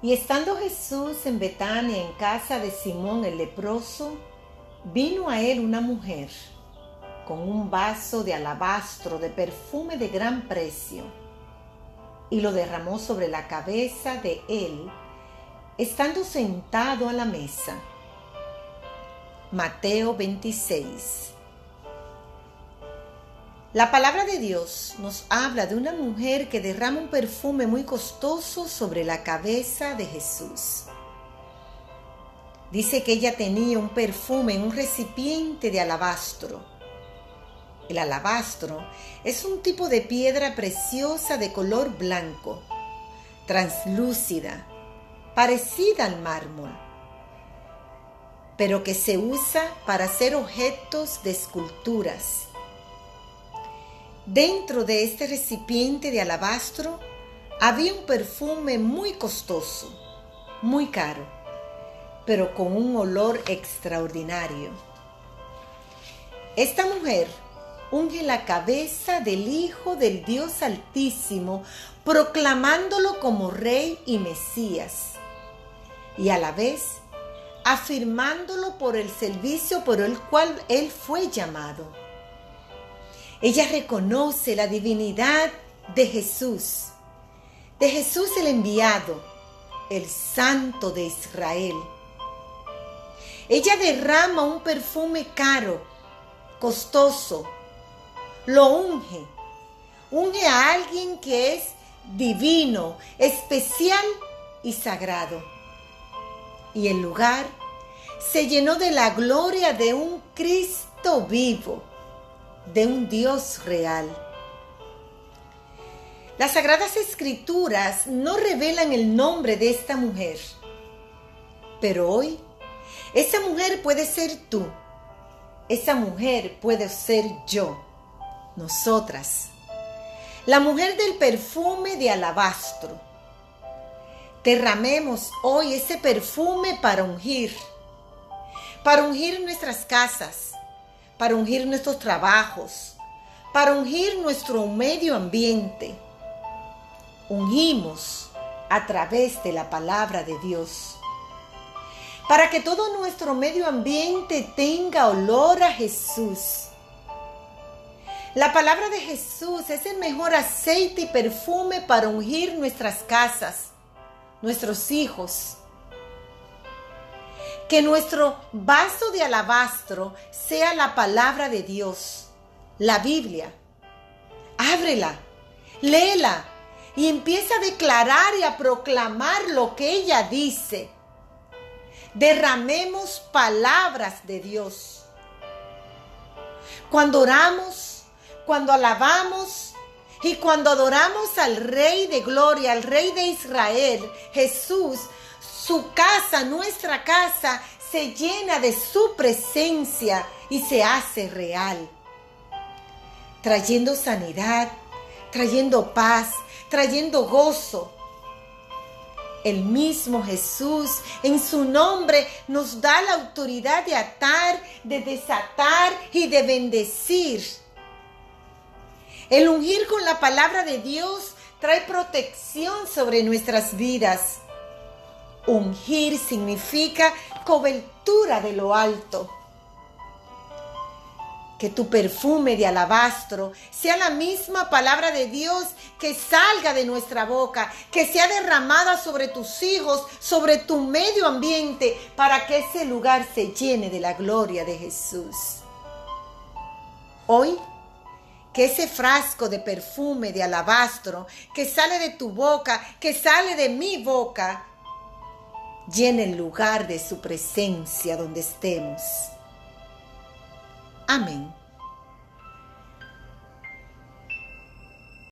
Y estando Jesús en Betania, en casa de Simón el leproso, vino a él una mujer con un vaso de alabastro de perfume de gran precio y lo derramó sobre la cabeza de él, estando sentado a la mesa. Mateo 26 la palabra de Dios nos habla de una mujer que derrama un perfume muy costoso sobre la cabeza de Jesús. Dice que ella tenía un perfume en un recipiente de alabastro. El alabastro es un tipo de piedra preciosa de color blanco, translúcida, parecida al mármol, pero que se usa para hacer objetos de esculturas Dentro de este recipiente de alabastro había un perfume muy costoso, muy caro, pero con un olor extraordinario. Esta mujer unge la cabeza del Hijo del Dios Altísimo, proclamándolo como Rey y Mesías, y a la vez afirmándolo por el servicio por el cual Él fue llamado ella reconoce la divinidad de Jesús, de Jesús el enviado, el santo de Israel. Ella derrama un perfume caro, costoso, lo unge, unge a alguien que es divino, especial y sagrado. Y el lugar se llenó de la gloria de un Cristo vivo de un Dios real. Las sagradas escrituras no revelan el nombre de esta mujer, pero hoy esa mujer puede ser tú, esa mujer puede ser yo, nosotras, la mujer del perfume de alabastro. Derramemos hoy ese perfume para ungir, para ungir nuestras casas, para ungir nuestros trabajos, para ungir nuestro medio ambiente. Ungimos a través de la palabra de Dios. Para que todo nuestro medio ambiente tenga olor a Jesús. La palabra de Jesús es el mejor aceite y perfume para ungir nuestras casas, nuestros hijos, que nuestro vaso de alabastro sea la palabra de Dios, la Biblia. Ábrela, léela y empieza a declarar y a proclamar lo que ella dice. Derramemos palabras de Dios. Cuando oramos, cuando alabamos y cuando adoramos al Rey de Gloria, al Rey de Israel, Jesús, su casa, nuestra casa, se llena de su presencia y se hace real, trayendo sanidad, trayendo paz, trayendo gozo. El mismo Jesús en su nombre nos da la autoridad de atar, de desatar y de bendecir. El ungir con la palabra de Dios trae protección sobre nuestras vidas. Ungir significa cobertura de lo alto. Que tu perfume de alabastro sea la misma palabra de Dios que salga de nuestra boca, que sea derramada sobre tus hijos, sobre tu medio ambiente, para que ese lugar se llene de la gloria de Jesús. Hoy, que ese frasco de perfume de alabastro que sale de tu boca, que sale de mi boca, llene el lugar de su presencia donde estemos. Amén.